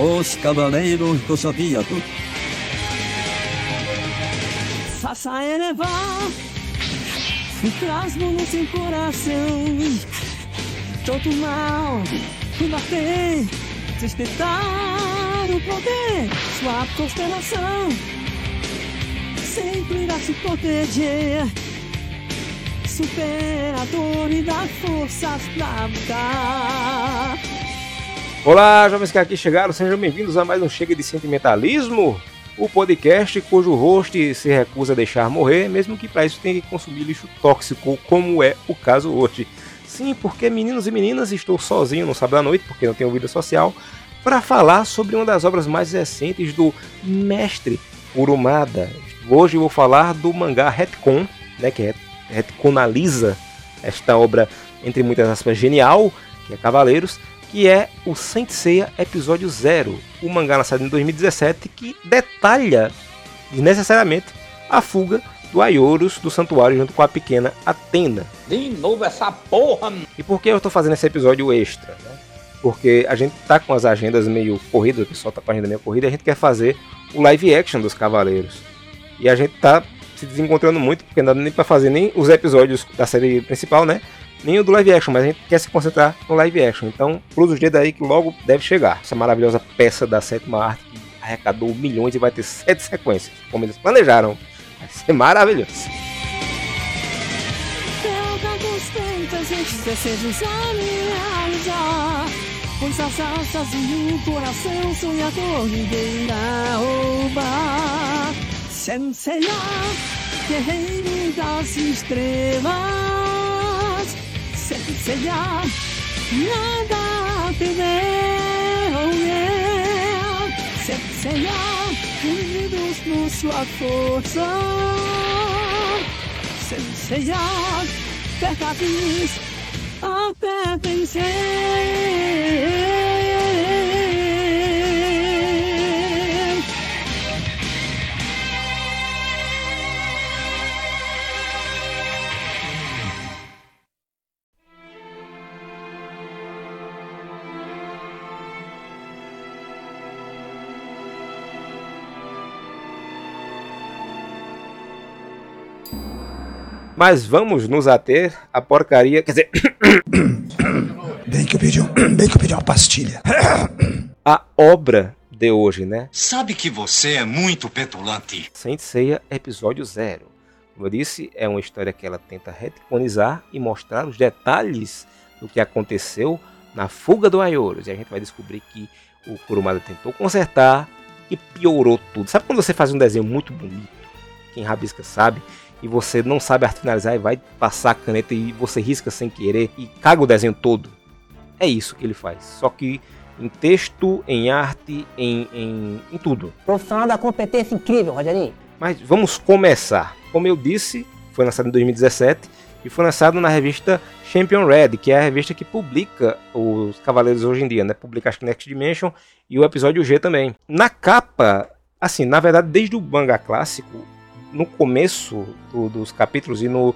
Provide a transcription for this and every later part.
Os Cavaleiros do Zodíaco. Faça elevar e plasmo no seu coração. Todo mal combater, despertar o poder, sua constelação sempre irá se proteger. Superador e dá forças pra lutar. Olá, jovens que aqui chegaram, sejam bem-vindos a mais um Chega de Sentimentalismo, o podcast cujo host se recusa a deixar morrer, mesmo que para isso tenha que consumir lixo tóxico, como é o caso hoje. Sim, porque meninos e meninas, estou sozinho no sábado à noite, porque não tenho vida social, para falar sobre uma das obras mais recentes do mestre Kurumada. Hoje vou falar do mangá Retcon, né, que retconaliza esta obra, entre muitas aspas, genial, que é Cavaleiros, que é o Saint Seiya Episódio 0, o mangá lançado em 2017 que detalha necessariamente a fuga do Ayorus do santuário junto com a pequena Atena. De novo essa porra! E por que eu estou fazendo esse episódio extra? Né? Porque a gente tá com as agendas meio corridas, o pessoal tá com a agenda meio corrida, e a gente quer fazer o live action dos Cavaleiros. E a gente tá se desencontrando muito, porque não dá nem para fazer nem os episódios da série principal, né? Nem o do live action, mas a gente quer se concentrar no live action. Então, cruza os dedos aí que logo deve chegar. Essa maravilhosa peça da sétima arte que arrecadou milhões e vai ter sete sequências, como eles planejaram. Vai ser maravilhoso. Pois as asas e o coração sonhador ninguém irá roubar. Guerreiro das estrelas. Senseiya, nada a temer, oh yeah. Senseiya, unidos por sua força. Senseiya, percavis até vencer. Mas vamos nos ater à porcaria, quer dizer, Bem que eu pedi, um, bem que eu pedi uma pastilha. a obra de hoje, né? Sabe que você é muito petulante. Saint Seiya Episódio 0. Como eu disse, é uma história que ela tenta retconizar e mostrar os detalhes do que aconteceu na fuga do Ayorus. E a gente vai descobrir que o Kurumada tentou consertar e piorou tudo. Sabe quando você faz um desenho muito bonito? Quem rabisca sabe. E você não sabe arte finalizar e vai passar a caneta e você risca sem querer e caga o desenho todo. É isso que ele faz. Só que em texto, em arte, em, em, em tudo. Profissional da competência incrível, Rogerinho. Mas vamos começar. Como eu disse, foi lançado em 2017 e foi lançado na revista Champion Red, que é a revista que publica os Cavaleiros hoje em dia, né? Publica acho que Next Dimension e o episódio G também. Na capa, assim, na verdade, desde o manga clássico, no começo do- dos capítulos e no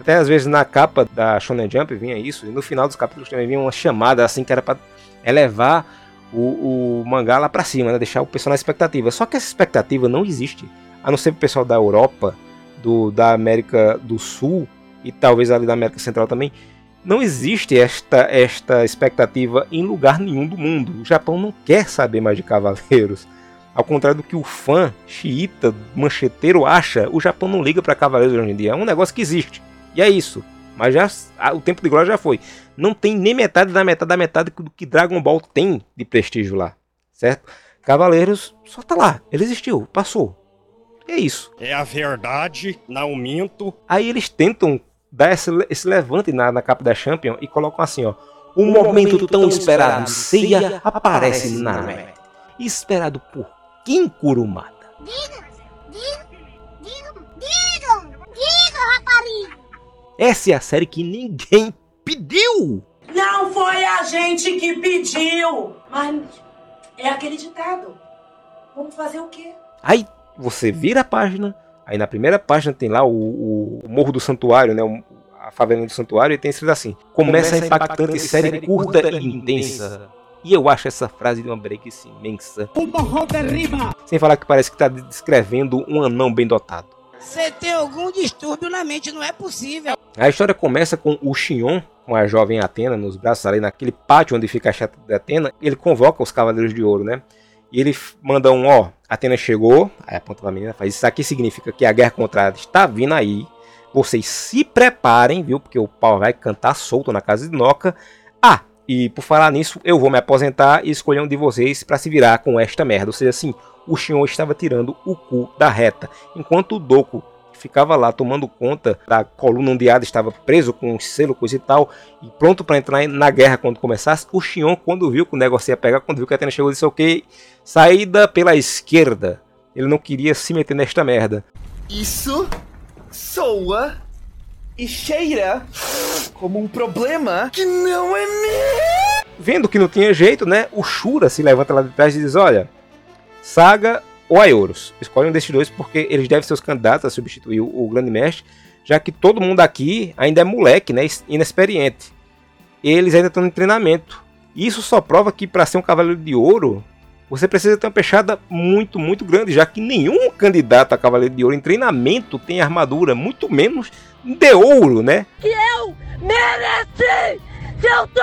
até às vezes na capa da Shonen Jump vinha isso, e no final dos capítulos também vinha uma chamada assim que era para elevar o, o mangá lá pra cima, né? deixar o pessoal na expectativa. Só que essa expectativa não existe, a não ser pro pessoal da Europa, do, da América do Sul e talvez ali da América Central também. Não existe esta, esta expectativa em lugar nenhum do mundo. O Japão não quer saber mais de cavaleiros. Ao contrário do que o fã xiita, mancheteiro acha, o Japão não liga para cavaleiros hoje em dia. É um negócio que existe. E é isso. Mas já o tempo de glória já foi. Não tem nem metade da metade da metade do que Dragon Ball tem de prestígio lá. Certo? Cavaleiros só tá lá. Ele existiu, passou. É isso. É a verdade, não minto. Aí eles tentam dar esse, esse levante na, na capa da Champion e colocam assim, ó. O momento tão esperado, Seiya aparece na net. Esperado por quem Kurumada? Digam, digam, digam, rapariga. Essa é a série que ninguém pediu. Não foi a gente que pediu. Mas é aquele ditado. Vamos fazer o quê? Aí você vira a página, aí na primeira página tem lá o, o- Morro do Santuário, né? o- a favela do Santuário, e tem escrito assim: Começa a impactante série curta e intensa. E eu acho essa frase de uma breguice imensa. Derriba. Sem falar que parece que tá descrevendo um anão bem dotado. Você tem algum distúrbio na mente, não é possível. A história começa com o Xion, com a jovem Atena nos braços ali naquele pátio onde fica a chata de Atena. Ele convoca os Cavaleiros de Ouro, né? E ele manda um, ó, Atena chegou, aí aponta pra menina, faz isso aqui significa que a guerra contra Hades está vindo aí. Vocês se preparem, viu? Porque o pau vai cantar solto na casa de Noca. Ah, e por falar nisso, eu vou me aposentar e escolher um de vocês pra se virar com esta merda. Ou seja, assim, o Xion estava tirando o cu da reta, enquanto o Doku ficava lá tomando conta da coluna onde Hades estava preso com um selo, coisa e tal, e pronto para entrar na guerra quando começasse. O Xion, quando viu que o negócio ia pegar, quando viu que a Atena chegou, disse: Ok, saída pela esquerda. Ele não queria se meter nesta merda. Isso soa e cheira como um problema que não é meu. Vendo que não tinha jeito, né? O Shura se levanta lá de trás e diz: Olha, Saga ou Aioros. Escolhe um desses dois porque eles devem ser os candidatos a substituir o Grande Mestre, já que todo mundo aqui ainda é moleque, né? Inexperiente. Eles ainda estão em treinamento. Isso só prova que para ser um Cavaleiro de Ouro, você precisa ter uma peixada muito, muito grande, já que nenhum candidato a Cavaleiro de Ouro em treinamento tem armadura, muito menos de ouro, né? Que eu mereci! Se eu tô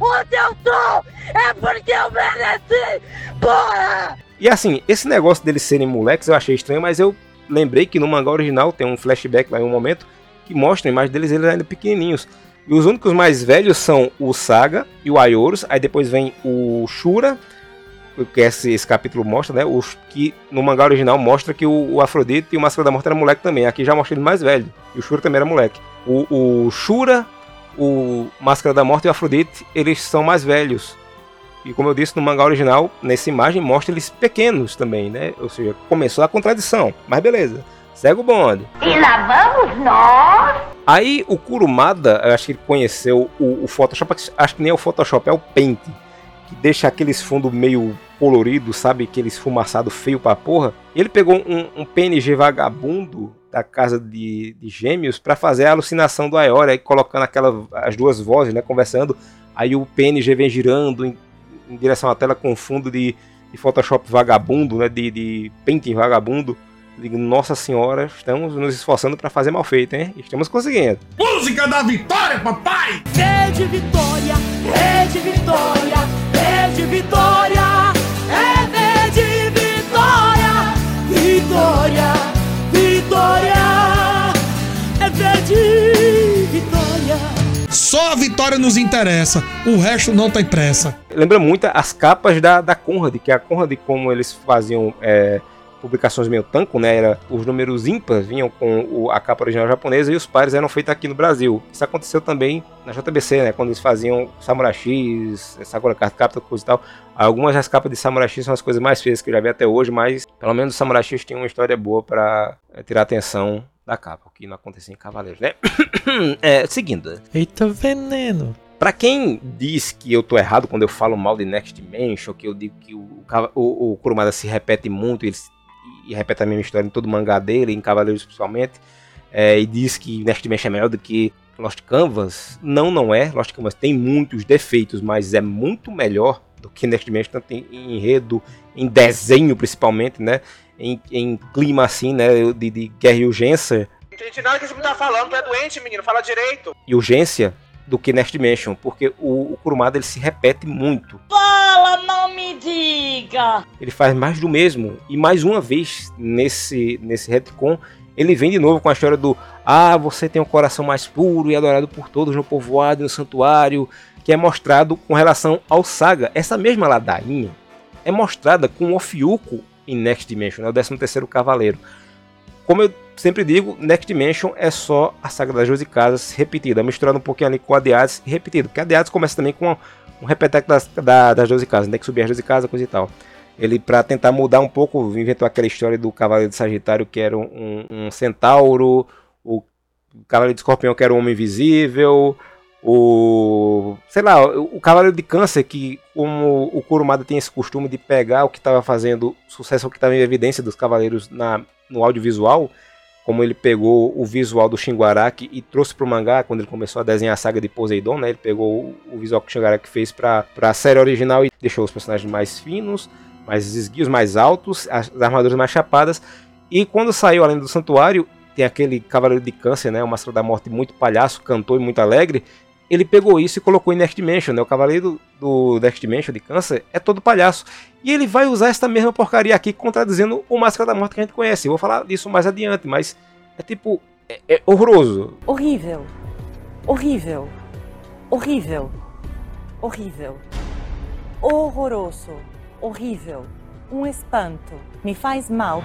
onde eu tô, é porque eu mereci! Porra! E assim, esse negócio deles serem moleques eu achei estranho, mas eu lembrei que no mangá original tem um flashback lá em um momento que mostra a imagem deles eles ainda pequenininhos. E os únicos mais velhos são o Saga e o Aioros, aí depois vem o Shura, que esse, esse capítulo mostra, né? Os que no mangá original mostra que o, o Afrodite e o Máscara da Morte era moleque também. Aqui já mostra ele mais velho. E o Shura também era moleque. O, o Shura, o Máscara da Morte e o Afrodite, eles são mais velhos. E como eu disse no mangá original, nessa imagem mostra eles pequenos também, né? Ou seja, começou a contradição. Mas beleza. Segue o bonde. E lá vamos nós! Aí o Kurumada, eu acho que ele conheceu o, o Photoshop, acho que nem é o Photoshop, é o Paint, que deixa aqueles fundos meio coloridos, sabe? Aquele esfumaçado feio pra porra. Ele pegou um, um PNG vagabundo da casa de, de gêmeos para fazer a alucinação do Aeora, aí colocando aquela, as duas vozes, né? Conversando. Aí o PNG vem girando em, em direção à tela com fundo de, de Photoshop vagabundo, né? De, de Painting vagabundo. Digo, nossa senhora, estamos nos esforçando para fazer mal feito, hein? Estamos conseguindo. Música da vitória, papai! É de vitória, é de vitória, é de vitória, é de vitória, vitória, vitória, é de vitória. Só a vitória nos interessa, o resto não tem pressa. Lembra muito as capas da, da Conrad, que a Conrad, como eles faziam é, publicações meio tanco, né? Era, os números ímpares vinham com o- a capa original japonesa e os pares eram feitos aqui no Brasil. Isso aconteceu também na JBC, né? Quando eles faziam Samurai X, Sakura Card Captor, coisa e tal. Algumas das capas de Samurai X são as coisas mais feias que eu já vi até hoje, mas pelo menos o Samurai X tinha uma história boa para tirar a atenção da capa, o que não acontecia em Cavaleiros, né? é, seguindo. Eita veneno. Pra quem diz que eu tô errado quando eu falo mal de Next Dimension, que eu digo que o, o, o Kurumada se repete muito ele, se- e repete a mesma história em todo o mangá dele, em Cavaleiros principalmente, é, e diz que Next Dimension é melhor do que Lost Canvas, não, não é. Lost Canvas tem muitos defeitos, mas é muito melhor do que Next Dimension, tanto em, enredo, em desenho principalmente, né? Em, em clima assim, né? De, de guerra e urgência, Entendi nada que você tá falando, tu é doente, menino, fala direito. e urgência do que Next Dimension, porque o, o Kurumada ele se repete muito. Fala, não me diga! Ele faz mais do mesmo e mais uma vez nesse nesse retcon ele vem de novo com a história do ah você tem um coração mais puro e adorado por todos no povoado e no santuário que é mostrado com relação ao Saga. Essa mesma ladainha é mostrada com o Ofiuco em Next Dimension, né, o 13 terceiro Cavaleiro. Como eu sempre digo, Next Dimension é só a saga das 12 casas repetida, misturando um pouquinho ali com a de Hades e repetido. Porque a de Hades começa também com um repeteco das, da, das 12 casas, tem que subir as 12 casas, coisa e tal. Ele, para tentar mudar um pouco, inventou aquela história do Cavaleiro de Sagitário, que era um, um centauro, o Cavaleiro de Escorpião, que era um homem invisível, o. sei lá, o, o Cavaleiro de Câncer, que como o Kurumada tem esse costume de pegar o que estava fazendo sucesso, o que estava em evidência dos Cavaleiros na, no audiovisual, como ele pegou o visual do Shinguaraki e trouxe para o mangá quando ele começou a desenhar a saga de Poseidon, né? Ele pegou o visual que o Shinguaraki fez para a série original e deixou os personagens mais finos, mais esguios, mais altos, as armaduras mais chapadas. E quando saiu além do Santuário, tem aquele Cavaleiro de Câncer, né? O Máscara da Morte muito palhaço, cantor e muito alegre. Ele pegou isso e colocou em Next Dimension, né? O Cavaleiro do Next Dimension de Câncer é todo palhaço. E ele vai usar essa mesma porcaria aqui, contradizendo o Máscara da Morte que a gente conhece. Eu vou falar disso mais adiante, mas é tipo. É, é horroroso. Horrível. Horrível. Horrível. Horrível. Horroroso. Horrível. Um espanto. Me faz mal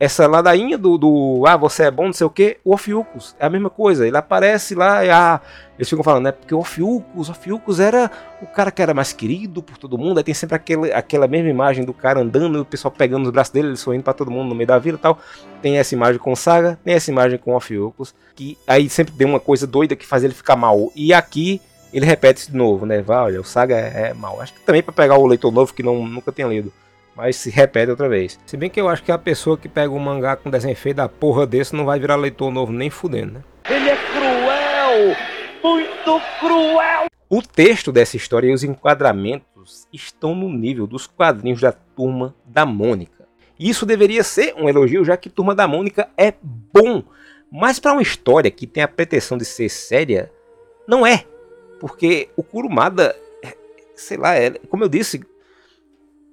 essa ladainha do, do, ah, você é bom, não sei o que, o Ofiucus é a mesma coisa. Ele aparece lá e ah, eles ficam falando, né? Porque o Ofiucus, o Ofiucus era o cara que era mais querido por todo mundo. Aí tem sempre aquele, aquela mesma imagem do cara andando o pessoal pegando os braços dele, ele sorrindo para todo mundo no meio da vila e tal. Tem essa imagem com Saga, tem essa imagem com o Ofiucus, que aí sempre tem uma coisa doida que faz ele ficar mal. E aqui ele repete isso de novo, né? Vai, olha, o Saga é, é mal. Acho que também para pegar o leitor novo que não, nunca tenha lido mas se repete outra vez. Se bem que eu acho que a pessoa que pega um mangá com desenho feio da porra desse não vai virar leitor novo nem fudendo, né? Ele é cruel! Muito cruel! O texto dessa história e os enquadramentos estão no nível dos quadrinhos da Turma da Mônica. Isso deveria ser um elogio, já que Turma da Mônica é bom. Mas para uma história que tem a pretensão de ser séria, não é. Porque o Kurumada, é, sei lá, é, como eu disse,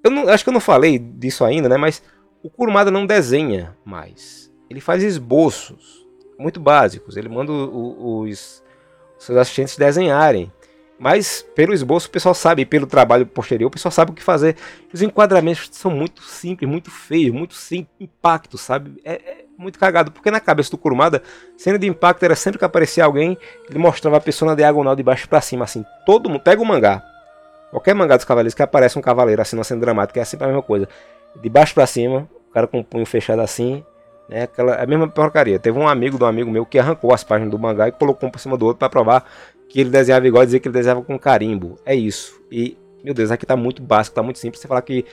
eu não, acho que eu não falei disso ainda, né? Mas o Kurumada não desenha mais. Ele faz esboços muito básicos. Ele manda o, os, os seus assistentes desenharem. Mas pelo esboço o pessoal sabe, pelo trabalho posterior o pessoal sabe o que fazer. Os enquadramentos são muito simples, muito feios, muito sem impacto, sabe? É, é, muito cagado, porque na cabeça do Kurumada, cena de impacto era sempre que aparecia alguém, ele mostrava a pessoa na diagonal de baixo para cima, assim. Todo mundo pega o mangá, Qualquer mangá dos cavaleiros que aparece um cavaleiro assim, numa cena dramática, é sempre a mesma coisa. De baixo para cima, o cara com o punho fechado assim, né? Aquela, é a mesma porcaria. Teve um amigo de um amigo meu que arrancou as páginas do mangá e colocou um por cima do outro para provar que ele desenhava igual e dizer que ele desenhava com carimbo. É isso. E, meu Deus, aqui tá muito básico, tá muito simples. Você falar que.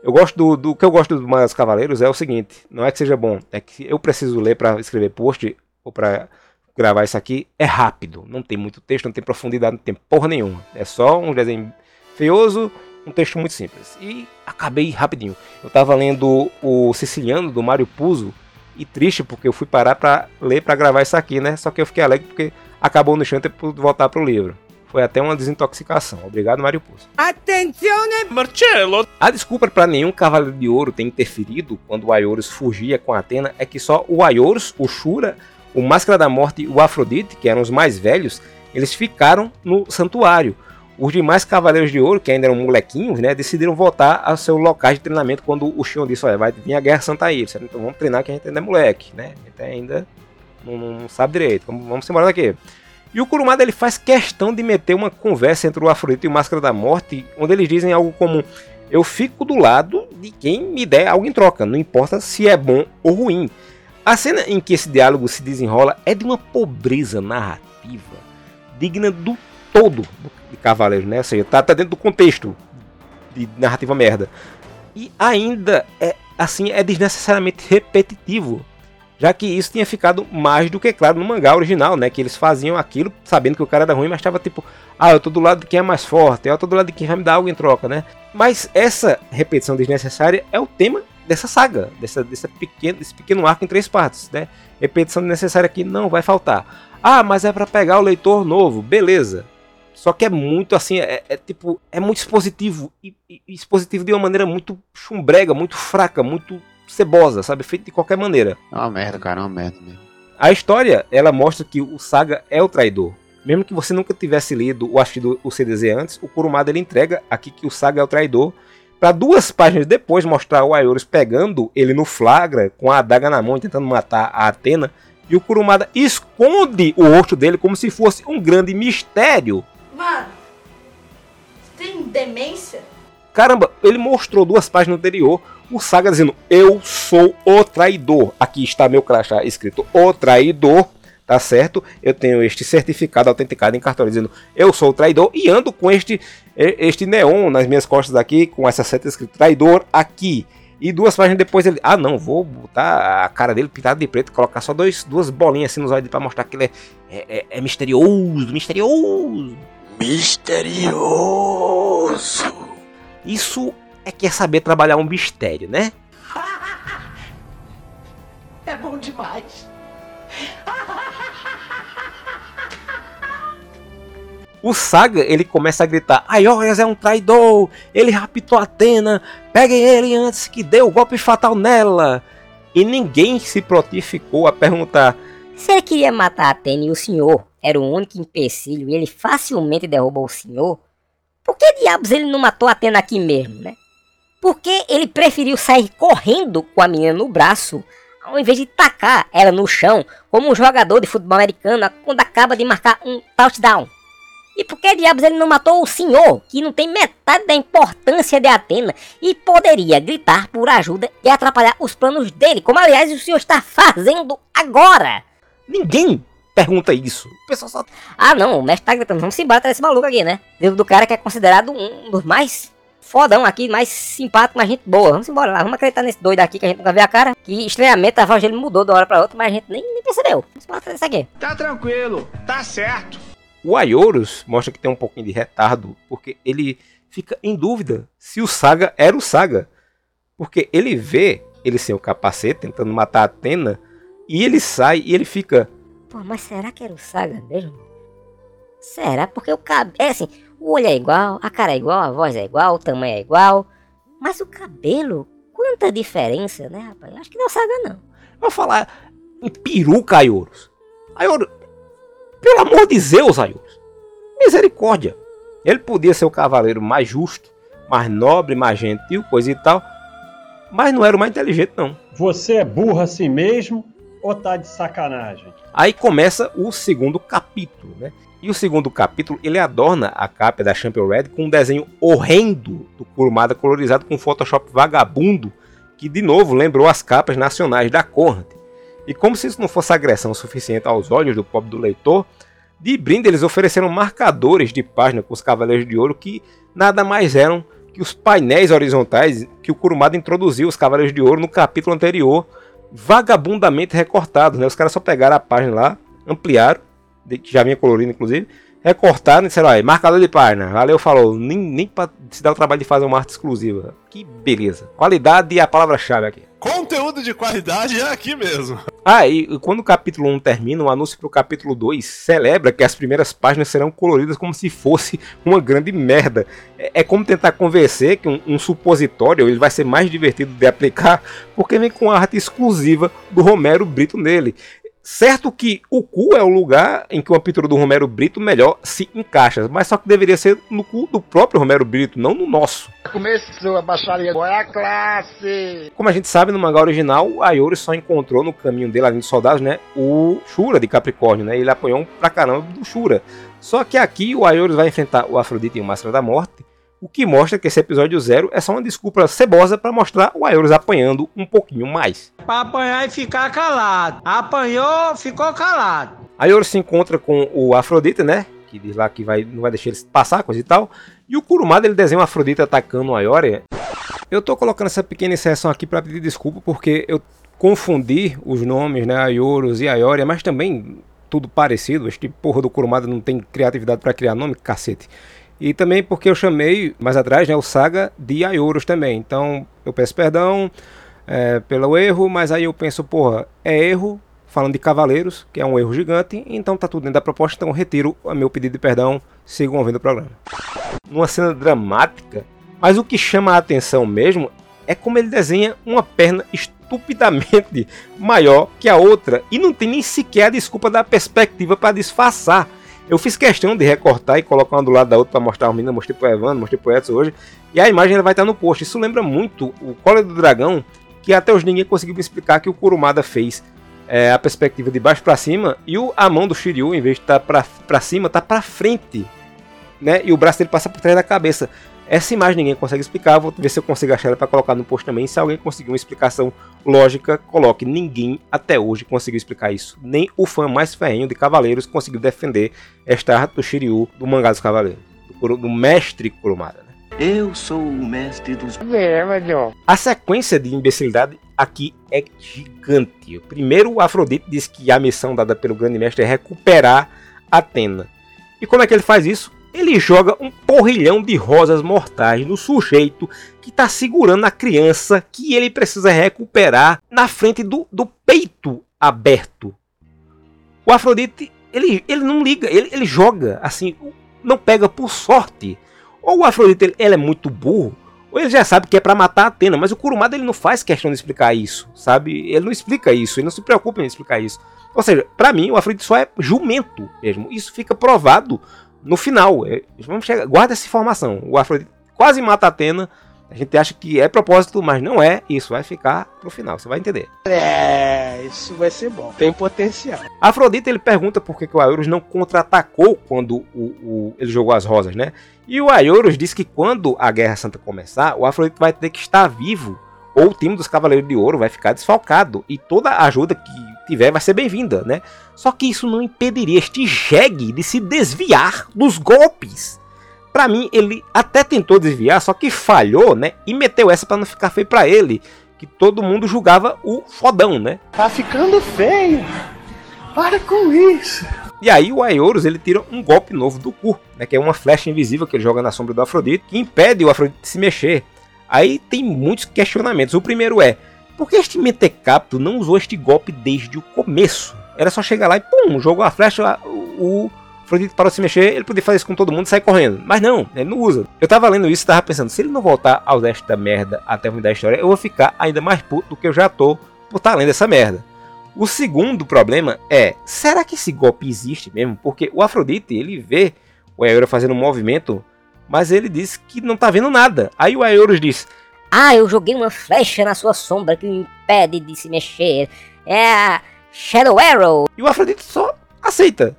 Eu gosto do, do que eu gosto do Mangá dos Cavaleiros é o seguinte: não é que seja bom, é que eu preciso ler para escrever post ou para gravar isso aqui. É rápido, não tem muito texto, não tem profundidade, não tem porra nenhuma. É só um desenho feioso, um texto muito simples. E acabei rapidinho. Eu estava lendo o Siciliano do Mário Puzo e triste porque eu fui parar para ler para gravar isso aqui, né? Só que eu fiquei alegre porque acabou no chão e pude voltar pro livro. Foi até uma desintoxicação. Obrigado, Mário Puzo. Atenção, Marcello! A desculpa para nenhum Cavaleiro de Ouro ter interferido quando o Aioros fugia com a Atena é que só o Aioros, o Shura, o Máscara da Morte e o Afrodite, que eram os mais velhos, eles ficaram no santuário. Os demais Cavaleiros de Ouro, que ainda eram molequinhos, né, decidiram voltar ao seu local de treinamento quando o Xion disse, olha, vai vir a Guerra Santa Ilha, então vamos treinar que a gente ainda é moleque, né, a gente ainda não, não sabe direito, vamos, vamos embora daqui. E o Kurumada ele faz questão de meter uma conversa entre o Afrodite e o Máscara da Morte, onde eles dizem algo como eu fico do lado de quem me der algo em troca, não importa se é bom ou ruim. A cena em que esse diálogo se desenrola é de uma pobreza narrativa digna do todo de Cavaleiros, né? Ou seja, tá, tá dentro do contexto de narrativa merda. E ainda é assim é desnecessariamente repetitivo, já que isso tinha ficado mais do que claro no mangá original, né? Que eles faziam aquilo sabendo que o cara era ruim, mas estava tipo, ah, eu tô do lado de quem é mais forte, eu tô do lado de quem vai me dar algo em troca, né? Mas essa repetição desnecessária é o tema dessa saga, dessa, dessa pequeno, desse pequeno arco em três partes, né? Repetição desnecessária que não vai faltar. Ah, mas é para pegar o leitor novo, beleza. Só que é muito assim, é, é tipo, é muito expositivo. E, e, expositivo de uma maneira muito chumbrega, muito fraca, muito cebosa, sabe? Feito de qualquer maneira. É uma merda, cara, é uma merda mesmo. A história, ela mostra que o Saga é o traidor. Mesmo que você nunca tivesse lido ou assistido o CDZ antes, o Kurumada ele entrega aqui que o Saga é o traidor. Para duas páginas depois mostrar o Ayorus pegando ele no flagra, com a adaga na mão, tentando matar a Atena. E o Kurumada esconde o rosto dele como se fosse um grande mistério Mano, tem demência? Caramba, ele mostrou duas páginas anterior o Saga dizendo: Eu sou o traidor. Aqui está meu crachá escrito O traidor, tá certo? Eu tenho este certificado autenticado em cartão dizendo: Eu sou o traidor e ando com este este neon nas minhas costas aqui com essa seta escrito traidor aqui. E duas páginas depois ele, ah não, vou botar a cara dele pintada de preto, colocar só dois, duas bolinhas assim nos olhos pra mostrar que ele é, é, é misterioso, misterioso. Misterioso. Isso é que é saber trabalhar um mistério, né? É bom demais. O Saga, ele começa a gritar: Aiorias é um traidor! Ele raptou Atena! Peguem ele antes que dê o golpe fatal nela! E ninguém se protificou a perguntar: Se ele queria matar Atena e o senhor era o único empecilho e ele facilmente derrubou o senhor, por que diabos ele não matou Atena aqui mesmo, né? Por que ele preferiu sair correndo com a menina no braço ao invés de tacar ela no chão como um jogador de futebol americano quando acaba de marcar um touchdown? E por que diabos ele não matou o senhor, que não tem metade da importância de Atena e poderia gritar por ajuda e atrapalhar os planos dele, como aliás o senhor está fazendo agora? Ninguém pergunta isso. O pessoal só. Ah não, o mestre tá gritando, vamos embora atrás desse maluco aqui, né? Do cara que é considerado um dos mais fodão aqui, mais simpático, mais gente boa. Vamos embora lá, vamos acreditar nesse doido aqui que a gente nunca vê a cara. Que estranhamente a voz dele mudou de uma hora pra outra, mas a gente nem, nem percebeu. Vamos embora atrás desse aqui. Tá tranquilo, tá certo. O Ayorus mostra que tem um pouquinho de retardo, porque ele fica em dúvida se o Saga era o Saga. Porque ele vê ele sem o capacete tentando matar a Atena, e ele sai e ele fica. Pô, mas será que era o Saga mesmo? Será? Porque o cabelo. É assim, o olho é igual, a cara é igual, a voz é igual, o tamanho é igual. Mas o cabelo, quanta diferença, né, rapaz? Acho que não é o Saga, não. Vou falar em peruca, Ayorus. Ayorus, pelo amor de Zeus, Ayorus. Misericórdia. Ele podia ser o cavaleiro mais justo, mais nobre, mais gentil, coisa e tal. Mas não era o mais inteligente, não. Você é burro assim mesmo ou tá de sacanagem? Aí começa o segundo capítulo, né? E o segundo capítulo, ele adorna a capa da Champion Red com um desenho horrendo do Kurumada colorizado com Photoshop vagabundo, que de novo lembrou as capas nacionais da Conrad. E como se isso não fosse agressão suficiente aos olhos do pobre do leitor, de brinde eles ofereceram marcadores de página com os Cavaleiros de Ouro que nada mais eram que os painéis horizontais que o Kurumada introduziu os Cavaleiros de Ouro no capítulo anterior, vagabundamente recortados. Né? Os caras só pegaram a página lá, ampliaram, que já vinha colorido inclusive, recortaram e disseram, marcador de página, valeu, falou, nem, nem para se dar o trabalho de fazer uma arte exclusiva. Que beleza. Qualidade é a palavra-chave aqui. Conteúdo de qualidade é aqui mesmo. Ah, e quando o capítulo 1 termina, o anúncio para o capítulo 2 celebra que as primeiras páginas serão coloridas como se fosse uma grande merda. É, é como tentar convencer que um, um, supositório ele vai ser mais divertido de aplicar porque vem com a arte exclusiva do Romero Brito nele. Certo que o cu é o lugar em que uma pintura do Romero Brito melhor se encaixa, mas só que deveria ser no cu do próprio Romero Brito, não no nosso. Começou a baixaria, qual é a classe? Como a gente sabe, no mangá original, a Yori só encontrou no caminho dele, além dos soldados, né, o Shura de Capricórnio, né, ele apanhou pra caramba do Shura. Só que aqui o Ayorus vai enfrentar o Afrodite em Máscara da Morte, o que mostra que esse episódio zero é só uma desculpa cebosa para mostrar o Aeolus apanhando um pouquinho mais. Para apanhar e ficar calado. Apanhou, ficou calado. Aeolus se encontra com o Afrodita, né? Que diz lá que vai, não vai deixar ele passar, coisa e tal. E o Kurumada ele desenha o Afrodita atacando o Aioria. Eu tô colocando essa pequena inserção aqui para pedir desculpa porque eu confundi os nomes, né? Aioros e Aioria, mas também tudo parecido. Este porra do Kurumada não tem criatividade para criar nome, cacete. E também porque eu chamei mais atrás né, o Saga de Aioros também. Então eu peço perdão é, pelo erro, mas aí eu penso, porra, é erro falando de Cavaleiros, que é um erro gigante, então tá tudo dentro da proposta, então retiro o meu pedido de perdão, sigam ouvindo o programa. Numa cena dramática, mas o que chama a atenção mesmo é como ele desenha uma perna estupidamente maior que a outra e não tem nem sequer a desculpa da perspectiva para disfarçar. Eu fiz questão de recortar e colocar uma do lado da outra para mostrar a menina, mostrei pro Evandro, mostrei pro Edson hoje. E a imagem vai estar no post. Isso lembra muito o Cólera do Dragão, que até hoje ninguém conseguiu me explicar que o Kurumada fez é, a perspectiva de baixo para cima e o, a mão do Shiryu, em vez de estar tá para cima, tá para frente. Né? E o braço dele passa por trás da cabeça. Essa imagem ninguém consegue explicar, vou ver se eu consigo achar ela para colocar no post também. Se alguém conseguir uma explicação lógica, coloque. Ninguém até hoje conseguiu explicar isso. Nem o fã mais ferrenho de Cavaleiros conseguiu defender esta arte do Shiryu do mangá dos Cavaleiros, do, do mestre Kurumada. Né? Eu sou o mestre dos. A sequência de imbecilidade aqui é gigante. Primeiro, o Afrodite diz que a missão dada pelo grande mestre é recuperar Atena. E como é que ele faz isso? Ele joga um porrilhão de rosas mortais no sujeito que está segurando a criança que ele precisa recuperar na frente do, do peito aberto. O Afrodite, ele, ele não liga, ele, ele joga assim, não pega por sorte. Ou o Afrodite ele, ele é muito burro, ou ele já sabe que é para matar a Atena, mas o Kurumada ele não faz questão de explicar isso, sabe? Ele não explica isso, ele não se preocupa em explicar isso. Ou seja, para mim o Afrodite só é jumento mesmo. Isso fica provado no final. É, vamos chegar, guarda essa informação. O Afrodite quase mata a Atena. A gente acha que é propósito, mas não é. Isso vai ficar pro final, você vai entender. É, isso vai ser bom. Tem potencial. Afrodite ele pergunta por que, que o Aeolus não contra-atacou quando o, o, ele jogou as rosas, né? E o Aeolus diz que quando a Guerra Santa começar, o Afrodite vai ter que estar vivo ou o time dos Cavaleiros de Ouro vai ficar desfalcado e toda ajuda que tiver vai ser bem-vinda, né? Só que isso não impediria este jegue de se desviar dos golpes. Para mim, ele até tentou desviar, só que falhou, né? E meteu essa para não ficar feio para ele, que todo mundo julgava o fodão, né? Tá ficando feio. Para com isso. E aí o Aeolus ele tira um golpe novo do cu, né, que é uma flecha invisível que ele joga na sombra do Afrodite, que impede o Afrodite de se mexer. Aí tem muitos questionamentos. O primeiro é: por que este Mentecapto não usou este golpe desde o começo? Era só chegar lá e pum, jogou a flecha, o Afrodite parou de se mexer, ele podia fazer isso com todo mundo e sair correndo. Mas não, ele não usa. Eu tava lendo isso e tava pensando, se ele não voltar ao desta merda até o fim da história, eu vou ficar ainda mais puto do que eu já tô por estar tá lendo essa merda. O segundo problema é, será que esse golpe existe mesmo? Porque o Afrodite, ele vê o Aeolus fazendo um movimento mas ele disse que não tá vendo nada. Aí o Aeolus diz: Ah, eu joguei uma flecha na sua sombra que me impede de se mexer. É Shadow Arrow. E o Afrodite só aceita.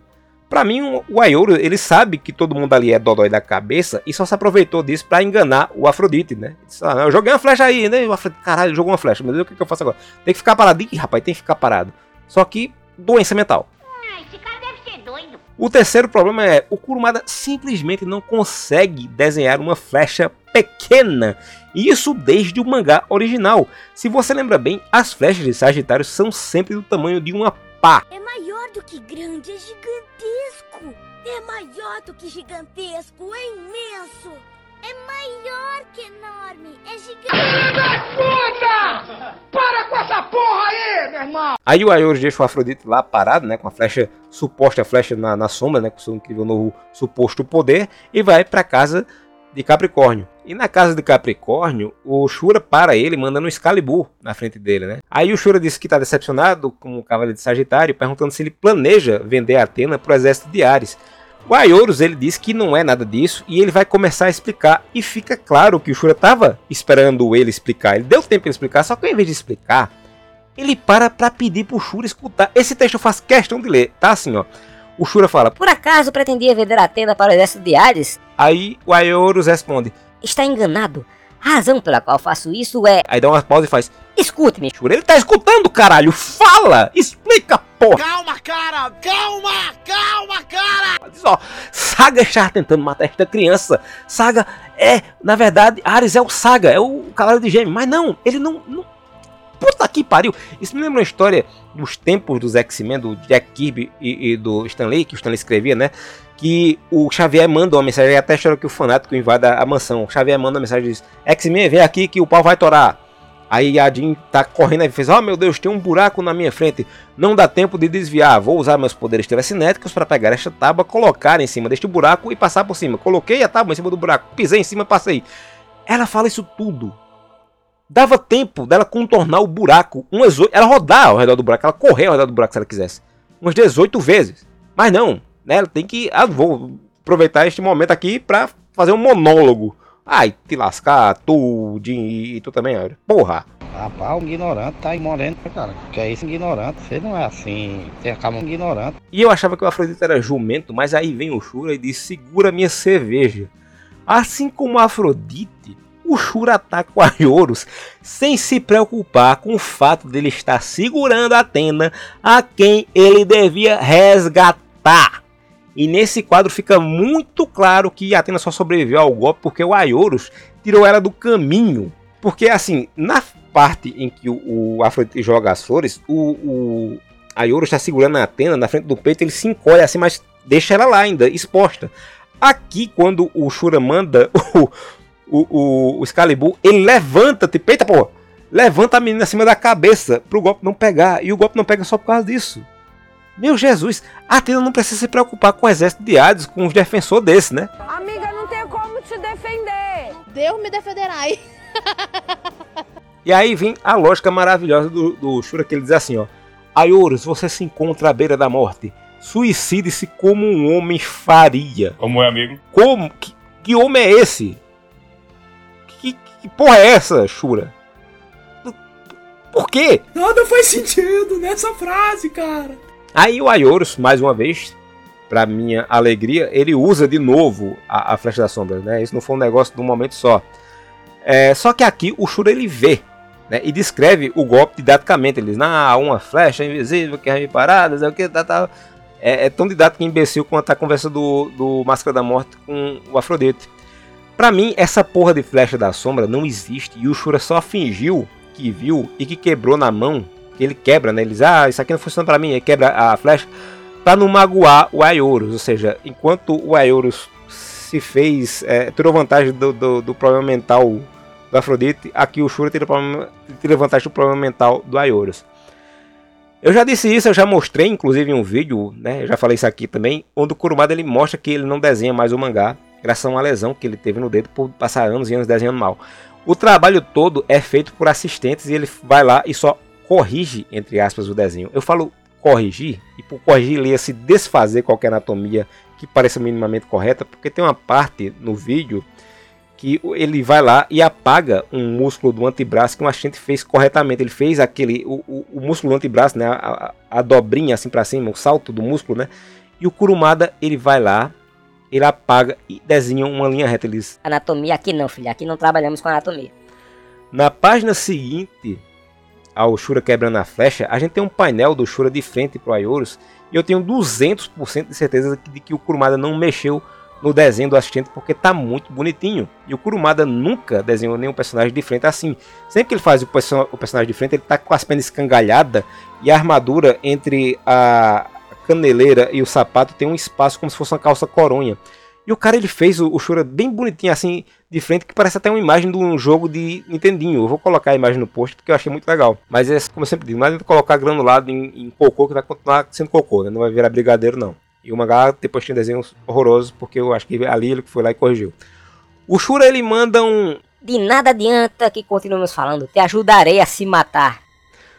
Pra mim, o Aeolus, ele sabe que todo mundo ali é dodói da cabeça e só se aproveitou disso para enganar o Afrodite, né? Disse, ah, eu joguei uma flecha aí, né? O Afrodite, caralho, jogou uma flecha. Meu Deus, o que, que eu faço agora? Tem que ficar parado. Ih, rapaz, tem que ficar parado. Só que doença mental. O terceiro problema é o Kurumada simplesmente não consegue desenhar uma flecha pequena. E isso desde o mangá original. Se você lembra bem, as flechas de Sagitário são sempre do tamanho de uma pá. É maior do que grande, é gigantesco. É maior do que gigantesco, é imenso. É maior que enorme, é gigante. Filho da puta! Para com essa porra aí, meu irmão! Aí o Aeolus deixa o Afrodite lá parado, né, com a flecha, suposta flecha na, na sombra, né, com seu incrível novo suposto poder, e vai para casa de Capricórnio. E na casa de Capricórnio, o Shura para ele, mandando um Excalibur na frente dele, né? Aí o Shura disse que está decepcionado com o Cavaleiro de Sagitário, perguntando se ele planeja vender a Atena para o exército de Ares. O Aioros ele diz que não é nada disso e ele vai começar a explicar e fica claro que o Shura estava esperando ele explicar. Ele deu tempo para explicar, só que ao invés de explicar, ele para para pedir pro Shura escutar. Esse texto eu faço questão de ler, tá assim, ó. O Shura fala: Por acaso pretendia vender a tenda para o exército de Ares? Aí o Aioros responde: Está enganado. A razão pela qual faço isso é. Aí dá uma pausa e faz: Escute-me, Shura. Ele tá escutando, caralho. Fala! Explica, porra. Calma, cara. Calma, calma, cara. Diz, ó, Saga está tentando matar esta criança. Saga é, na verdade, Ares é o Saga, é o cavaleiro de gêmeo. Mas não, ele não, não... Puta que pariu. Isso me lembra uma história dos tempos dos X-Men, do Jack Kirby e, e do Stanley, que o Stanley escrevia, né? que o Xavier manda uma mensagem, até chora que o fanático invada a mansão. O Xavier manda uma mensagem e diz: X-Men, vem aqui que o pau vai torar. Aí Jean tá correndo e fez: Oh meu Deus, tem um buraco na minha frente. Não dá tempo de desviar. Vou usar meus poderes telecinéticos para pegar esta tábua, colocar em cima deste buraco e passar por cima. Coloquei a tábua em cima do buraco, pisei em cima, passei. Ela fala isso tudo. Dava tempo dela contornar o buraco. Umas, ela rodar ao redor do buraco, ela correr ao redor do buraco se ela quisesse. Umas 18 vezes. Mas não, né? Ela tem que. Ah, vou aproveitar este momento aqui para fazer um monólogo. Ai, te lascar, tu, Jim, e tu também, olha. Porra. Rapaz, o ignorante tá morrendo, cara. Que é isso, ignorante. Você não é assim. Você acaba um ignorante. E eu achava que o Afrodite era jumento, mas aí vem o Shura e diz: segura minha cerveja. Assim como o Afrodite, o Shura ataca o Aioros sem se preocupar com o fato dele estar segurando a Atena a quem ele devia resgatar. E nesse quadro fica muito claro que Atena só sobreviveu ao golpe porque o Aioros tirou ela do caminho. Porque assim, na parte em que o, Afrodite joga as flores, o, o Aioros está segurando a Atena na frente do peito, ele se encolhe assim, mas deixa ela lá ainda, exposta. Aqui, quando o Shura manda o, o, o, o Excalibur, ele levanta, tipo, eita porra, levanta a menina acima da cabeça pro golpe não pegar. E o golpe não pega só por causa disso. Meu Jesus, a Atena não precisa se preocupar com o exército de Hades, com os defensores desse, né? Amiga, não tem como te defender. Deus me defenderá. e aí vem a lógica maravilhosa do, do Shura, que ele diz assim, ó. Aioros, você se encontra à beira da morte. Suicide-se como um homem faria. Como é, amigo? Como? Que, que homem é esse? Que, que porra é essa, Shura? Por quê? Nada faz sentido nessa frase, cara. Aí o Aioros, mais uma vez, para minha alegria, ele usa de novo a, a flecha das sombras, né? Isso não foi um negócio de um momento só. É, só que aqui o Shura ele vê né, e descreve o golpe didaticamente. Ele diz: ah, uma flecha invisível que é parada, o que, tá, tá. É, é, tão didático e imbecil quanto a conversa do, do Máscara da Morte com o Afrodite. Para mim, essa porra de flecha da sombra não existe e o Shura só fingiu que viu e que quebrou na mão ele quebra, né? Ele diz, ah, isso aqui não funciona para mim, ele quebra a flecha para não magoar o Aioros, ou seja, enquanto o Aioros se fez, é, tirou vantagem do, do, do, problema mental do Afrodite, aqui o Shura tira, problema, vantagem do problema mental do Aioros. Eu já disse isso, eu já mostrei inclusive em um vídeo, né? Eu já falei isso aqui também, onde o Kurumada ele mostra que ele não desenha mais o mangá, graças a uma lesão que ele teve no dedo por passar anos e anos desenhando mal. O trabalho todo é feito por assistentes e ele vai lá e só corrige, entre aspas, o desenho. Eu falo corrigir, e por corrigir lia-se desfazer qualquer anatomia que pareça minimamente correta, porque tem uma parte no vídeo que ele vai lá e apaga um músculo do antebraço que um assistente fez corretamente. Ele fez aquele o, o, o músculo do antebraço, né, a, a, a dobrinha assim para cima, o salto do músculo, né? E o Kurumada ele vai lá, ele apaga e desenha uma linha reta. Ele diz, anatomia aqui não, filho, aqui não trabalhamos com anatomia. Na página seguinte ao Shura quebrando a flecha, a gente tem um painel do Shura de frente para o Ayorus e eu tenho 200% de certeza de que o Kurumada não mexeu no desenho do assistente porque tá muito bonitinho. E o Kurumada nunca desenhou nenhum personagem de frente assim. Sempre que ele faz o, o personagem de frente, ele tá com as pernas escangalhadas e a armadura entre a caneleira e o sapato tem um espaço como se fosse uma calça coronha. E o cara ele fez o, o Shura bem bonitinho assim de frente que parece até uma imagem de um jogo de Nintendinho. Eu vou colocar a imagem no post porque eu achei muito legal. Mas é como eu sempre digo, não adianta colocar granulado em, em cocô que vai continuar sendo cocô, né? Não vai virar brigadeiro não. E o mangá depois tem desenhos horrorosos porque eu acho que ali ele foi lá e corrigiu. O Shura ele manda um de nada adianta que continuemos falando, te ajudarei a se matar.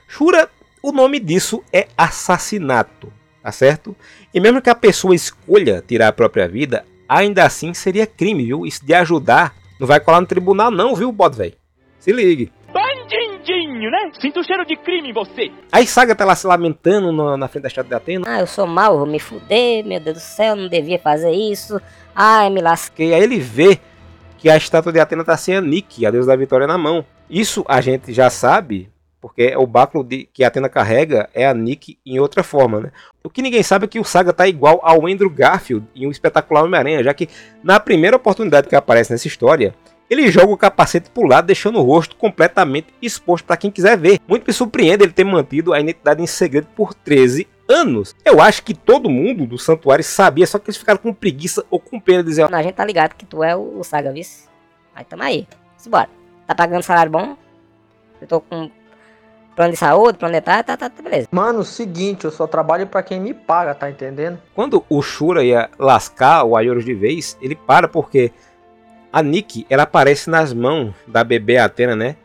Shura, o nome disso é assassinato, tá certo? E mesmo que a pessoa escolha tirar a própria vida, ainda assim seria crime, viu? Isso de ajudar não vai colar no tribunal, não, viu, bode, velho? Se ligue. Bandidinho, né? Sinto o cheiro de crime em você. Aí Saga tá lá se lamentando no, na frente da estátua de Atena. Ah, eu sou mal, vou me fuder, meu Deus do céu, não devia fazer isso. Ai, me lasquei. Aí ele vê que a estátua de Atena tá sem a Nick, a deusa da vitória, na mão. Isso a gente já sabe, porque o báculo de, que a Atena carrega é a Nick em outra forma, né? O que ninguém sabe é que o Saga tá igual ao Andrew Garfield em um espetacular Homem-Aranha, já que na primeira oportunidade que aparece nessa história, ele joga o capacete pro lado, deixando o rosto completamente exposto para quem quiser ver. Muito me surpreende ele ter mantido a identidade em segredo por 13 anos. Eu acho que todo mundo do santuário sabia, só que eles ficaram com preguiça ou com pena de dizer: Não, a gente tá ligado que tu é o Saga, vice. Aí tamo aí. Simbora. Tá pagando salário bom? Eu tô com plano de saúde, de tá, tá, tá, beleza. Mano, seguinte, eu só trabalho para quem me paga, tá entendendo? Quando o Shura ia lascar o Ayorus de vez, ele para porque a Nick, ela aparece nas mãos da bebê Atena, né?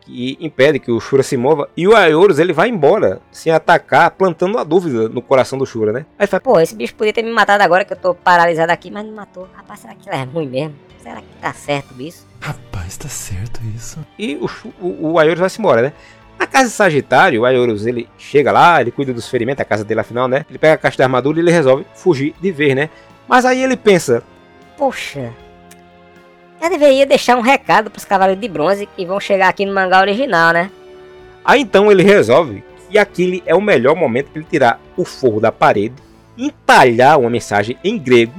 Que impede que o Shura se mova. E o Ayorus, ele vai embora, sem atacar, plantando a dúvida no coração do Shura, né? Aí fala, pô, esse bicho podia ter me matado agora que eu tô paralisado aqui, mas não matou. Rapaz, será que ele é ruim mesmo? Será que tá certo isso? Rapaz, tá certo isso. E o, o, o Ayorus vai se embora, né? Na casa de Sagitário, o Ayorus ele chega lá, ele cuida dos ferimentos, a casa dele afinal, né? Ele pega a caixa de armadura e ele resolve fugir de vez, né? Mas aí ele pensa: Poxa, eu deveria deixar um recado pros Cavaleiros de Bronze que vão chegar aqui no mangá original, né? Aí então ele resolve que aquele é o melhor momento para ele tirar o forro da parede, entalhar uma mensagem em grego,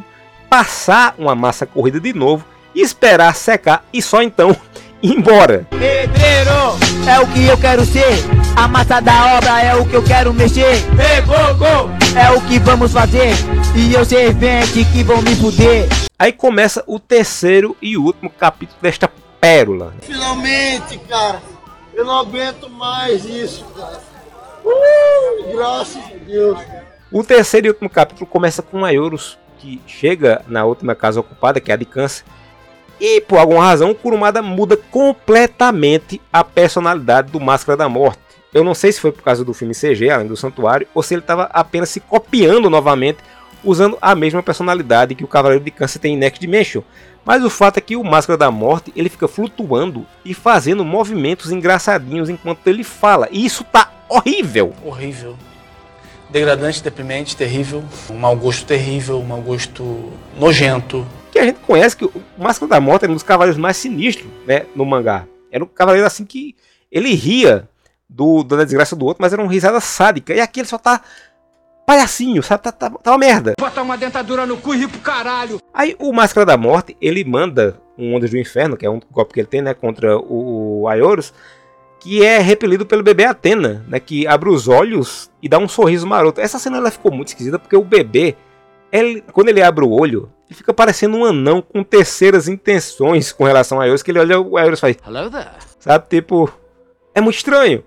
passar uma massa corrida de novo, esperar secar e só então ir embora. É o que eu quero ser. A massa da obra é o que eu quero mexer. Pegou, gol! É o que vamos fazer. E eu servente que vão me fuder. Aí começa o terceiro e último capítulo desta pérola. Finalmente, cara. Eu não aguento mais isso, cara. Uh, graças a Deus. O terceiro e último capítulo começa com Ayorus, que chega na última casa ocupada, que é a de câncer. E por alguma razão, o Kurumada muda completamente a personalidade do Máscara da Morte. Eu não sei se foi por causa do filme CG, além do Santuário, ou se ele estava apenas se copiando novamente, usando a mesma personalidade que o Cavaleiro de Câncer tem em Next Dimension. Mas o fato é que o Máscara da Morte ele fica flutuando e fazendo movimentos engraçadinhos enquanto ele fala. E isso tá horrível. Horrível. Degradante, deprimente, terrível. Um mau gosto terrível, um mau gosto nojento. Que a gente conhece que o Máscara da Morte é um dos cavaleiros mais sinistros né, no mangá. Era um cavaleiro assim que ele ria do, da desgraça do outro, mas era uma risada sádica. E aqui ele só tá palhacinho, sabe? Tá, tá, tá uma merda. Botar uma dentadura no cu e rir pro caralho. Aí o Máscara da Morte, ele manda um Ondas do Inferno, que é um golpe que ele tem, né, contra o, o Aioros, que é repelido pelo bebê Atena, né, que abre os olhos e dá um sorriso maroto. Essa cena ela ficou muito esquisita porque o bebê, ele, quando ele abre o olho, ele fica parecendo um anão com terceiras intenções com relação a Aioros, que ele olha o Aioros e faz... Hello there. Sabe, tipo... É muito estranho.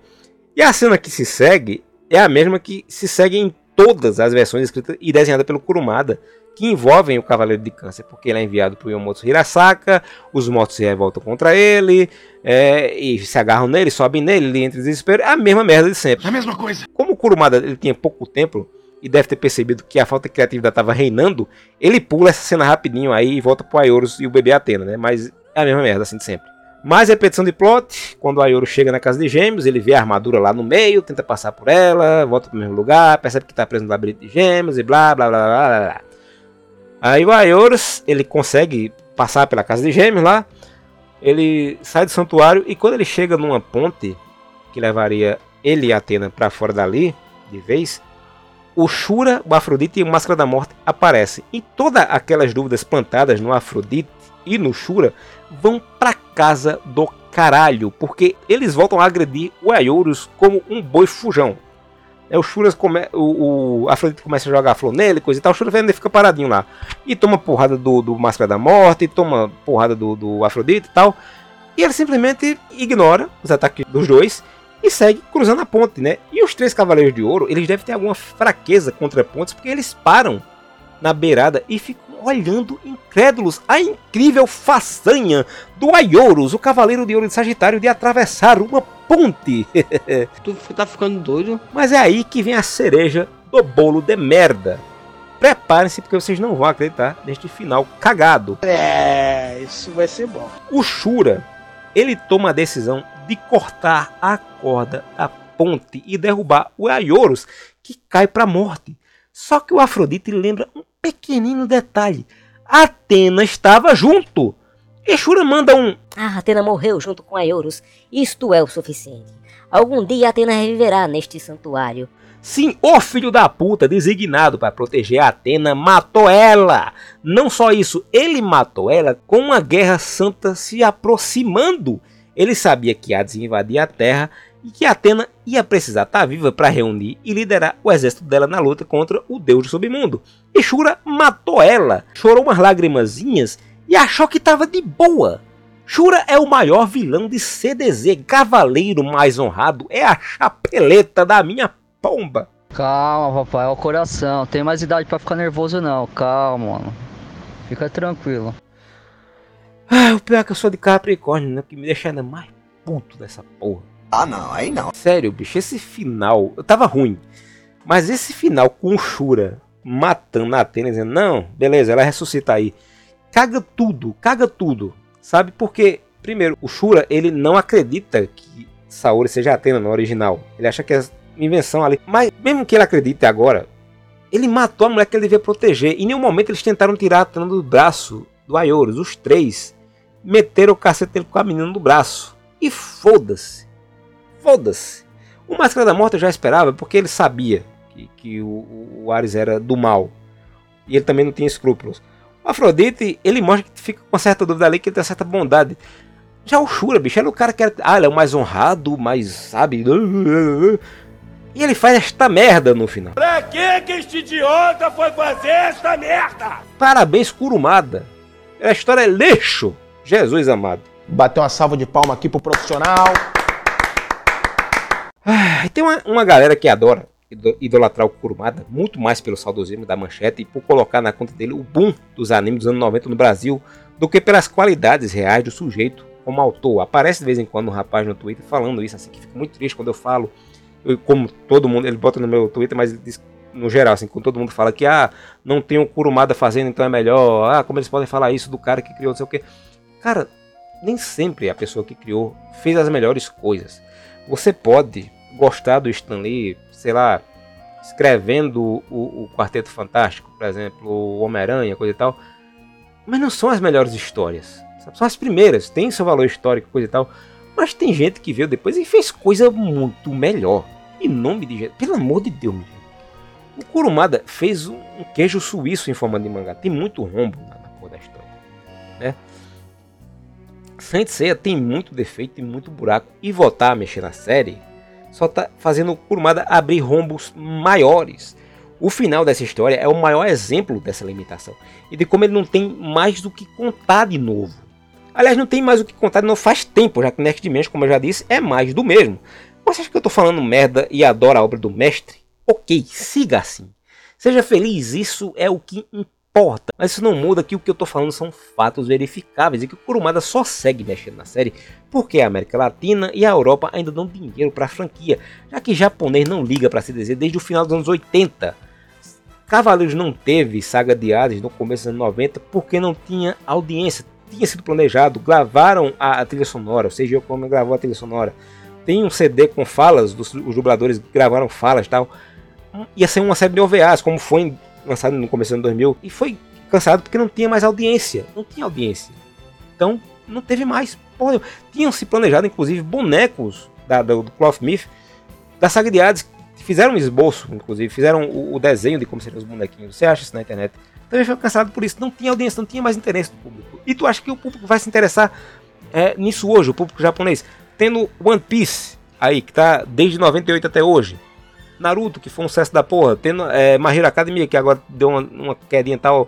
E a cena que se segue é a mesma que se segue em todas as versões escritas e desenhadas pelo Kurumada, que envolvem o Cavaleiro de Câncer, porque ele é enviado por Yomotsu Hirasaka, os mortos se revoltam contra ele, é, e se agarram nele, sobem nele, ele entra em desespero, é a mesma merda de sempre. É a mesma coisa. Como o Kurumada ele tinha pouco tempo, e deve ter percebido que a falta de criatividade estava reinando, ele pula essa cena rapidinho aí e volta pro Ayorus e o bebê Atena, né? Mas é a mesma merda, assim de sempre. Mais repetição de plot, quando o Ayoro chega na casa de gêmeos, ele vê a armadura lá no meio, tenta passar por ela, volta pro mesmo lugar, percebe que tá preso no labirinto de gêmeos e blá blá blá blá blá. Aí o Ayorus, ele consegue passar pela casa de gêmeos lá, ele sai do santuário e quando ele chega numa ponte que levaria ele e Atena para fora dali, de vez, o Shura, o Afrodite e o Máscara da Morte aparecem. E todas aquelas dúvidas plantadas no Afrodite e no Shura vão pra casa do caralho, porque eles voltam a agredir o Ayorus como um boi fujão. É, o Shura come... o, o Afrodite começa a jogar flor nele, coisa e tal, o Shura ainda fica paradinho lá. E toma porrada do, do Máscara da Morte, toma porrada do, do Afrodite e tal. E ele simplesmente ignora os ataques dos dois e segue cruzando a ponte, né? E os três Cavaleiros de Ouro, eles devem ter alguma fraqueza contra pontes, porque eles param na beirada e ficam olhando incrédulos a incrível façanha do Ayorus, o Cavaleiro de Ouro de Sagitário, de atravessar uma ponte. tu tá ficando doido? Mas é aí que vem a cereja do bolo de merda. Preparem-se porque vocês não vão acreditar neste final cagado. É, isso vai ser bom. O Shura, ele toma a decisão de cortar a corda da ponte e derrubar o Ayorus, que cai para a morte. Só que o Afrodite lembra um pequenino detalhe. Atena estava junto. E Shura manda um. Ah, Atena morreu junto com Ayorus. Isto é o suficiente. Algum dia Atena reviverá neste santuário. Sim, o filho da puta, designado para proteger a Atena, matou ela. Não só isso, ele matou ela com uma guerra santa se aproximando. Ele sabia que Hades ia invadir a Terra e que Atena ia precisar estar viva para reunir e liderar o exército dela na luta contra o deus do submundo. E Shura matou ela, chorou umas lagrimazinhas e achou que estava de boa. Shura é o maior vilão de CDZ, cavaleiro mais honrado, é a chapeleta da minha pomba. Calma, papai, é o coração. Tem mais idade para ficar nervoso não. Calma, mano. Fica tranquilo. Ah, o pior é que eu sou de Capricórnio, né? Que me deixa ainda mais puto dessa porra. Ah, não, aí não. Sério, bicho, esse final. Eu tava ruim. Mas esse final com o Shura matando a Atena, dizendo, não, beleza, ela ressuscita aí. Caga tudo, caga tudo. Sabe? Porque, primeiro, o Shura, ele não acredita que Saori seja Atena no original. Ele acha que é invenção ali. Mas, mesmo que ele acredite agora, ele matou a mulher que ele devia proteger. Em nenhum momento eles tentaram tirar a Atena do braço do Ayorus. Os três meteram o cacete dele com a menina no braço. E foda-se. Foda-se. O Máscara da Morte eu já esperava porque ele sabia que, que o, o Ares era do mal. E ele também não tinha escrúpulos. O Afrodite, ele mostra que fica com uma certa dúvida ali, que ele tem certa bondade. Já o Shura, bicho, era o cara que era. Ah, ele é o mais honrado, mais, sabe? E ele faz esta merda no final. Pra que que este idiota foi fazer esta merda? Parabéns, Kurumada. A história é lixo. Jesus amado. Bateu uma salva de palma aqui pro profissional. Ah, tem uma, uma galera que adora idolatrar o Kurumada, muito mais pelo saudosismo da manchete e por colocar na conta dele o boom dos animes dos anos 90 no Brasil, do que pelas qualidades reais do sujeito como autor. Aparece de vez em quando um rapaz no Twitter falando isso, assim, que fico muito triste quando eu falo, eu, como todo mundo, ele bota no meu Twitter, mas ele diz no geral, assim, quando todo mundo fala que ah, não tem um Kurumada fazendo, então é melhor, ah, como eles podem falar isso do cara que criou, não sei o que. Cara, nem sempre a pessoa que criou fez as melhores coisas. Você pode gostar do Stanley, sei lá, escrevendo o, o Quarteto Fantástico, por exemplo, o Homem-Aranha, coisa e tal, mas não são as melhores histórias. São as primeiras, tem seu valor histórico, coisa e tal. Mas tem gente que veio depois e fez coisa muito melhor. Em nome de Jesus, pelo amor de Deus, gente. O Kurumada fez um queijo suíço em forma de mangá. Tem muito rombo na, na da história. Né? Saint tem muito defeito e muito buraco. E voltar a mexer na série só tá fazendo Kurumada abrir rombos maiores. O final dessa história é o maior exemplo dessa limitação. E de como ele não tem mais do que contar de novo. Aliás, não tem mais o que contar, não faz tempo, já que Next Dimension, como eu já disse, é mais do mesmo. Você acha que eu tô falando merda e adora a obra do mestre? Ok, siga assim. Seja feliz, isso é o que importa. Mas isso não muda que o que eu tô falando são fatos verificáveis e que o Kurumada só segue mexendo na série porque a América Latina e a Europa ainda dão dinheiro para a franquia, já que japonês não liga para CDZ desde o final dos anos 80. Cavaleiros não teve saga de Hades no começo dos anos 90 porque não tinha audiência, tinha sido planejado, gravaram a, a trilha sonora, o CGI como gravou a trilha sonora. Tem um CD com falas, dos, os dubladores gravaram falas e tal. Ia ser uma série de OVAs, como foi lançado no começo do ano 2000, e foi cansado porque não tinha mais audiência. Não tinha audiência. Então, não teve mais. Porra, tinham se planejado, inclusive, bonecos da, do, do Cloth Myth, da saga de Hades, fizeram um esboço, inclusive, fizeram o, o, desenho de como seriam os bonequinhos. Você acha isso na internet? Também foi cansado por isso. Não tinha audiência, não tinha mais interesse do público. E tu acha que o público vai se interessar é, nisso hoje, o público japonês? Tendo One Piece aí, que tá desde 98 até hoje. Naruto, que foi um sucesso da porra. Tendo é, Mahiro Academia, que agora deu uma, uma quedinha tal.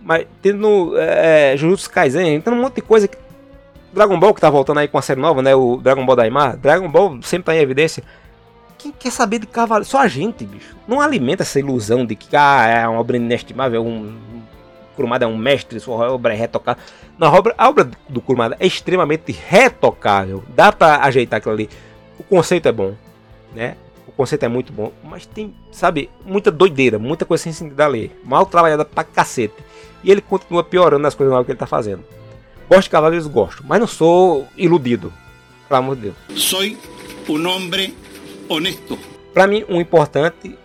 Mas tendo é, Jujutsu Kaisen, tendo um monte de coisa. Que... Dragon Ball, que tá voltando aí com a série nova, né? O Dragon Ball Daimar. Dragon Ball sempre tá em evidência. Quem quer saber de cavalo? Só a gente, bicho. Não alimenta essa ilusão de que ah, é uma obra inestimável, um Kurumada é um mestre, sua obra é retocável. Na obra, a obra do Kurumada é extremamente retocável. Dá para ajeitar aquilo ali. O conceito é bom, né? Conceito é muito bom, mas tem, sabe, muita doideira, muita coisa sem sentido a ler. Mal trabalhada pra cacete. E ele continua piorando as coisas que ele tá fazendo. Gosto de cavaleiros, gosto, mas não sou iludido. Pelo amor de Deus. Sou um homem honesto. Para mim, o um importante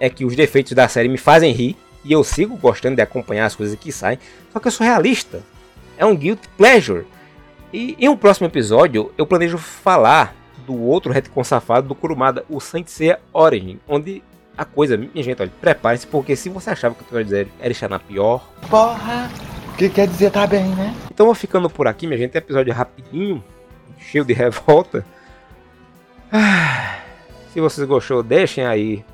é que os defeitos da série me fazem rir e eu sigo gostando de acompanhar as coisas que saem, só que eu sou realista. É um guilty pleasure. E em um próximo episódio eu planejo falar do outro retcon safado do Kurumada, o Saint Seiya Origin, onde a coisa, minha gente, olha, prepare-se porque se você achava que eu ia dizer era estar na pior, porra, o que quer dizer tá bem, né? Então vou ficando por aqui, minha gente, episódio rapidinho, cheio de revolta. Ah. Se vocês gostou, deixem aí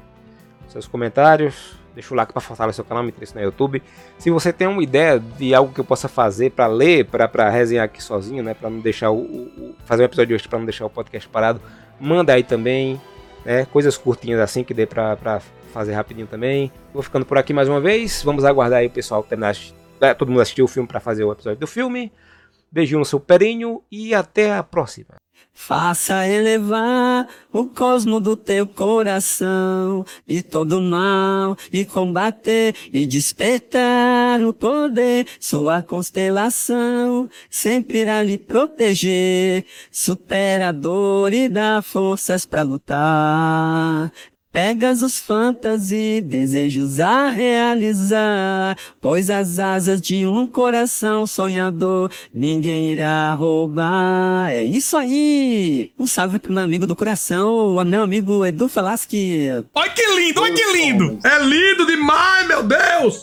seus comentários. Deixa o like para fortalecer o canal, me interessa no YouTube. Se você tem uma ideia de algo que eu possa fazer para ler, para resenhar aqui sozinho, né, para não deixar o, o, fazer um episódio hoje para não deixar o podcast parado, manda aí também, né, coisas curtinhas assim que dê para fazer rapidinho também. Vou ficando por aqui mais uma vez. Vamos aguardar aí o pessoal terminar, é, todo mundo assistir o filme para fazer o episódio do filme. Beijinho no seu perinho e até a próxima. Faça elevar o cosmo do teu coração e todo mal e combater e despertar o poder. Sua constelação sempre irá lhe proteger. Supera a dor e dá forças para lutar. Pegasus Fantasy, desejos a realizar. Pois as asas de um coração sonhador ninguém irá roubar. É isso aí! Um salve pro meu amigo do coração, o meu amigo Edu Falaschi. Olha que lindo, olha que lindo! É lindo demais, meu Deus!